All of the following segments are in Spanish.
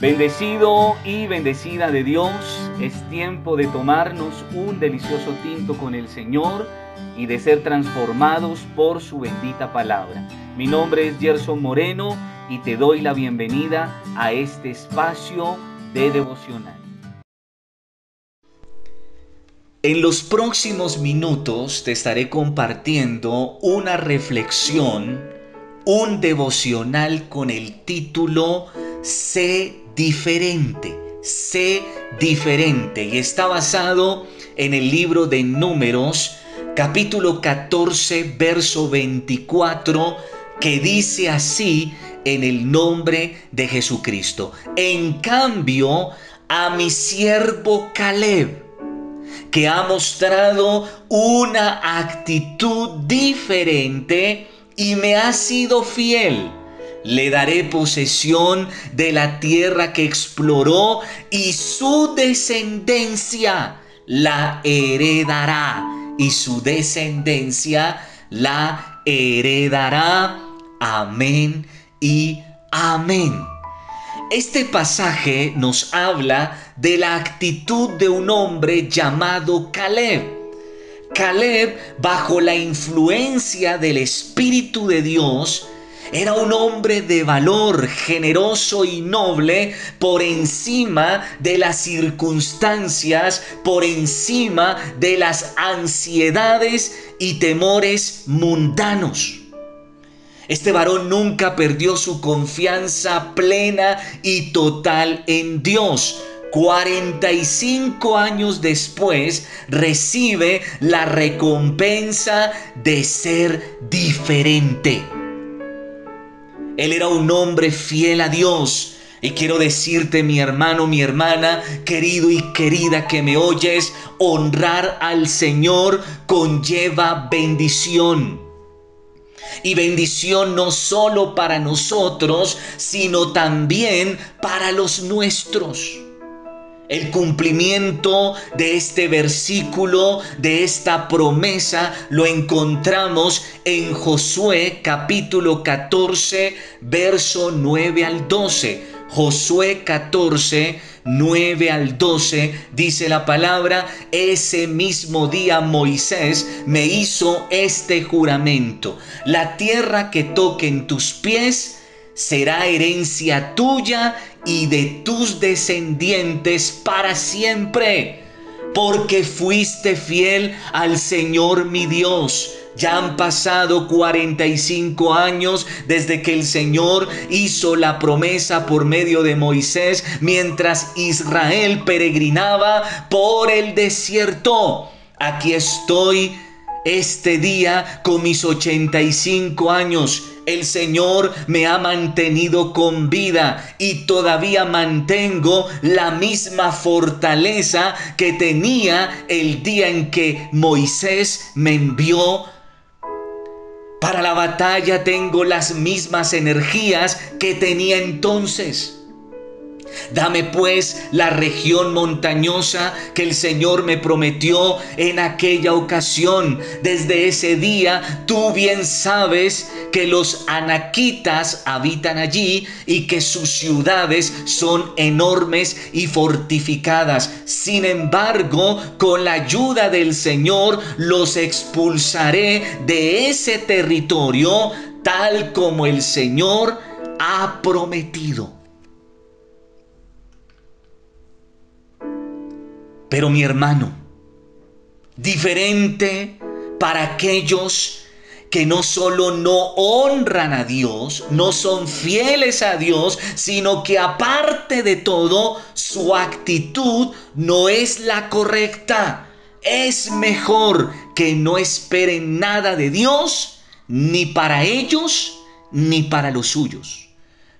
Bendecido y bendecida de Dios, es tiempo de tomarnos un delicioso tinto con el Señor y de ser transformados por su bendita palabra. Mi nombre es Gerson Moreno y te doy la bienvenida a este espacio de devocional. En los próximos minutos te estaré compartiendo una reflexión, un devocional con el título Sé diferente, sé diferente. Y está basado en el libro de Números, capítulo 14, verso 24, que dice así en el nombre de Jesucristo. En cambio, a mi siervo Caleb, que ha mostrado una actitud diferente y me ha sido fiel le daré posesión de la tierra que exploró y su descendencia la heredará. Y su descendencia la heredará. Amén y amén. Este pasaje nos habla de la actitud de un hombre llamado Caleb. Caleb, bajo la influencia del Espíritu de Dios, era un hombre de valor, generoso y noble por encima de las circunstancias, por encima de las ansiedades y temores mundanos. Este varón nunca perdió su confianza plena y total en Dios. 45 años después recibe la recompensa de ser diferente. Él era un hombre fiel a Dios. Y quiero decirte, mi hermano, mi hermana, querido y querida que me oyes, honrar al Señor conlleva bendición. Y bendición no solo para nosotros, sino también para los nuestros. El cumplimiento de este versículo, de esta promesa, lo encontramos en Josué capítulo 14, verso 9 al 12. Josué 14, 9 al 12 dice la palabra, ese mismo día Moisés me hizo este juramento, la tierra que toquen tus pies, será herencia tuya y de tus descendientes para siempre, porque fuiste fiel al Señor mi Dios. Ya han pasado 45 años desde que el Señor hizo la promesa por medio de Moisés mientras Israel peregrinaba por el desierto. Aquí estoy este día con mis 85 años el Señor me ha mantenido con vida y todavía mantengo la misma fortaleza que tenía el día en que Moisés me envió. Para la batalla tengo las mismas energías que tenía entonces. Dame pues la región montañosa que el Señor me prometió en aquella ocasión. Desde ese día tú bien sabes que los anaquitas habitan allí y que sus ciudades son enormes y fortificadas. Sin embargo, con la ayuda del Señor los expulsaré de ese territorio tal como el Señor ha prometido. Pero mi hermano, diferente para aquellos que no solo no honran a Dios, no son fieles a Dios, sino que aparte de todo, su actitud no es la correcta. Es mejor que no esperen nada de Dios, ni para ellos, ni para los suyos.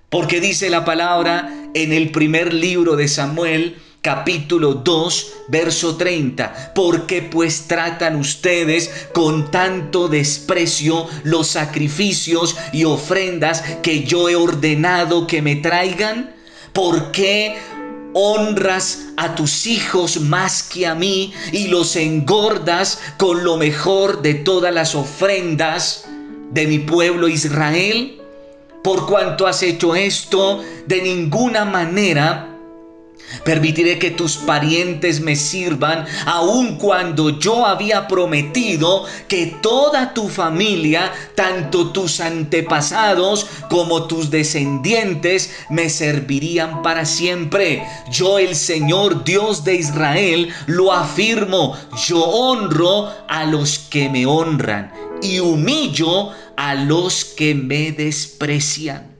Porque dice la palabra en el primer libro de Samuel, capítulo 2, verso 30. Porque pues tratan ustedes con tanto desprecio los sacrificios y ofrendas que yo he ordenado que me traigan? ¿Por qué honras a tus hijos más que a mí y los engordas con lo mejor de todas las ofrendas de mi pueblo Israel? Por cuanto has hecho esto, de ninguna manera Permitiré que tus parientes me sirvan, aun cuando yo había prometido que toda tu familia, tanto tus antepasados como tus descendientes, me servirían para siempre. Yo el Señor Dios de Israel lo afirmo, yo honro a los que me honran y humillo a los que me desprecian.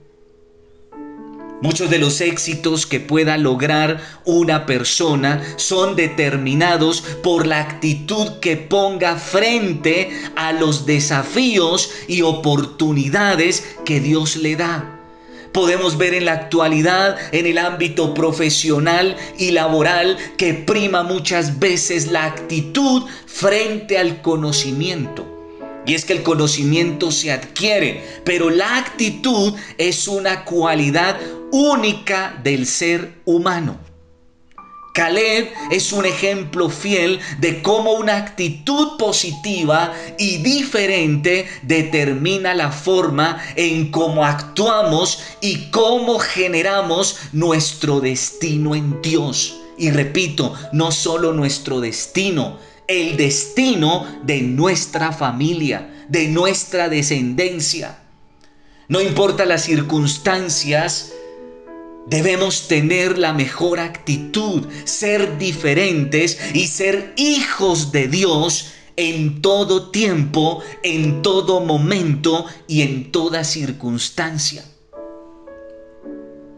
Muchos de los éxitos que pueda lograr una persona son determinados por la actitud que ponga frente a los desafíos y oportunidades que Dios le da. Podemos ver en la actualidad, en el ámbito profesional y laboral, que prima muchas veces la actitud frente al conocimiento. Y es que el conocimiento se adquiere, pero la actitud es una cualidad única del ser humano. Caleb es un ejemplo fiel de cómo una actitud positiva y diferente determina la forma en cómo actuamos y cómo generamos nuestro destino en Dios. Y repito, no solo nuestro destino, el destino de nuestra familia, de nuestra descendencia. No importa las circunstancias, Debemos tener la mejor actitud, ser diferentes y ser hijos de Dios en todo tiempo, en todo momento y en toda circunstancia.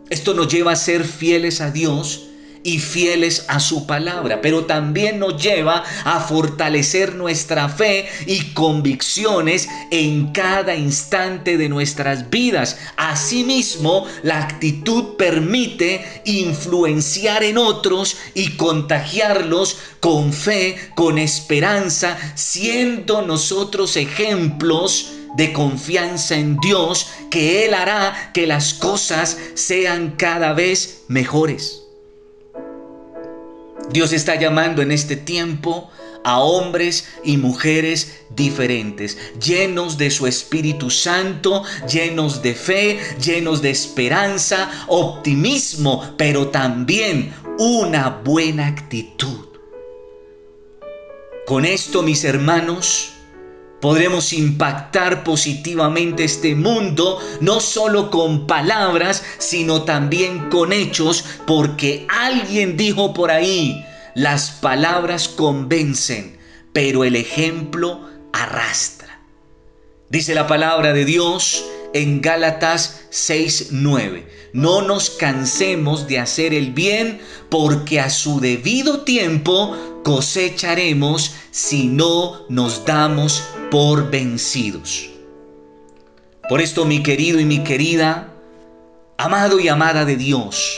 Esto nos lleva a ser fieles a Dios y fieles a su palabra, pero también nos lleva a fortalecer nuestra fe y convicciones en cada instante de nuestras vidas. Asimismo, la actitud permite influenciar en otros y contagiarlos con fe, con esperanza, siendo nosotros ejemplos de confianza en Dios, que Él hará que las cosas sean cada vez mejores. Dios está llamando en este tiempo a hombres y mujeres diferentes, llenos de su Espíritu Santo, llenos de fe, llenos de esperanza, optimismo, pero también una buena actitud. Con esto, mis hermanos, podremos impactar positivamente este mundo, no solo con palabras, sino también con hechos, porque alguien dijo por ahí, las palabras convencen, pero el ejemplo arrastra. Dice la palabra de Dios en Gálatas 6:9. No nos cansemos de hacer el bien, porque a su debido tiempo cosecharemos si no nos damos por vencidos. Por esto, mi querido y mi querida, amado y amada de Dios,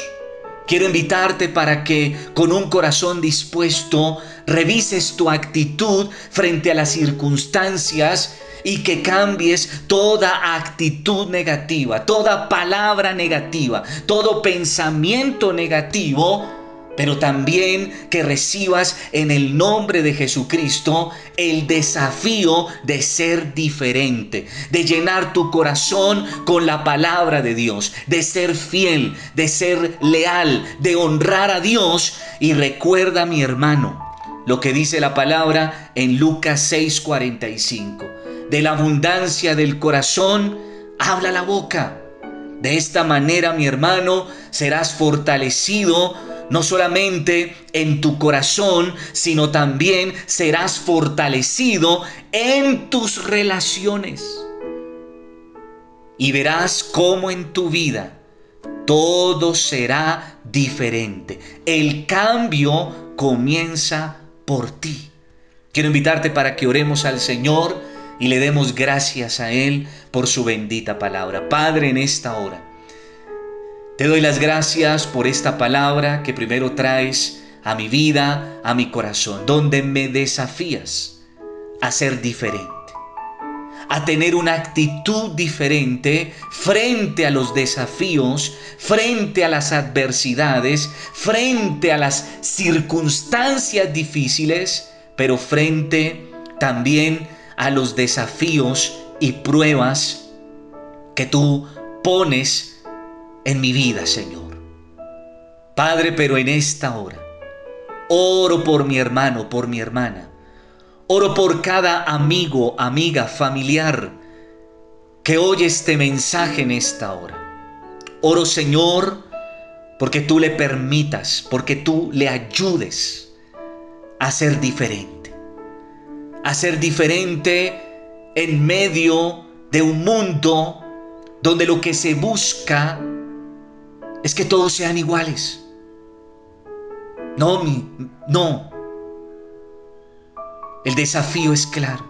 quiero invitarte para que con un corazón dispuesto revises tu actitud frente a las circunstancias y que cambies toda actitud negativa, toda palabra negativa, todo pensamiento negativo pero también que recibas en el nombre de Jesucristo el desafío de ser diferente, de llenar tu corazón con la palabra de Dios, de ser fiel, de ser leal, de honrar a Dios. Y recuerda, mi hermano, lo que dice la palabra en Lucas 6:45. De la abundancia del corazón habla la boca. De esta manera, mi hermano, serás fortalecido no solamente en tu corazón, sino también serás fortalecido en tus relaciones. Y verás cómo en tu vida todo será diferente. El cambio comienza por ti. Quiero invitarte para que oremos al Señor y le demos gracias a Él por su bendita palabra. Padre, en esta hora. Te doy las gracias por esta palabra que primero traes a mi vida, a mi corazón, donde me desafías a ser diferente, a tener una actitud diferente frente a los desafíos, frente a las adversidades, frente a las circunstancias difíciles, pero frente también a los desafíos y pruebas que tú pones en mi vida, Señor. Padre, pero en esta hora, oro por mi hermano, por mi hermana. Oro por cada amigo, amiga, familiar que oye este mensaje en esta hora. Oro, Señor, porque tú le permitas, porque tú le ayudes a ser diferente. A ser diferente en medio de un mundo donde lo que se busca es que todos sean iguales. No, mi, no. El desafío es claro.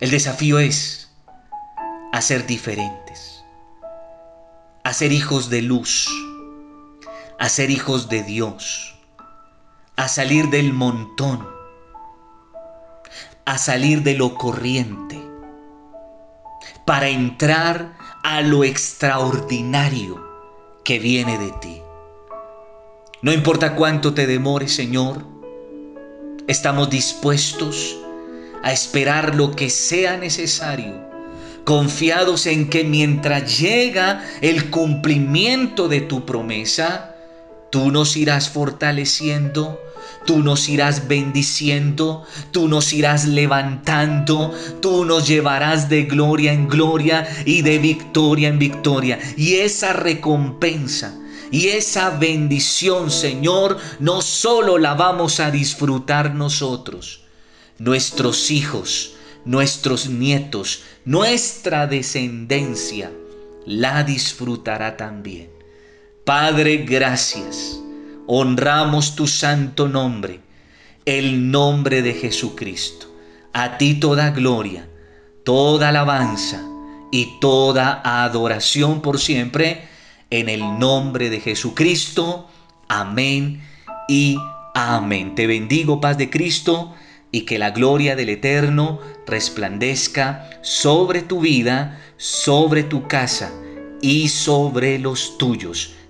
El desafío es a ser diferentes, a ser hijos de luz, a ser hijos de Dios, a salir del montón, a salir de lo corriente, para entrar a lo extraordinario que viene de ti. No importa cuánto te demore, Señor, estamos dispuestos a esperar lo que sea necesario, confiados en que mientras llega el cumplimiento de tu promesa, tú nos irás fortaleciendo, Tú nos irás bendiciendo, tú nos irás levantando, tú nos llevarás de gloria en gloria y de victoria en victoria. Y esa recompensa y esa bendición, Señor, no solo la vamos a disfrutar nosotros, nuestros hijos, nuestros nietos, nuestra descendencia, la disfrutará también. Padre, gracias honramos tu santo nombre, el nombre de Jesucristo. A ti toda gloria, toda alabanza y toda adoración por siempre, en el nombre de Jesucristo. Amén y amén. Te bendigo, paz de Cristo, y que la gloria del Eterno resplandezca sobre tu vida, sobre tu casa y sobre los tuyos.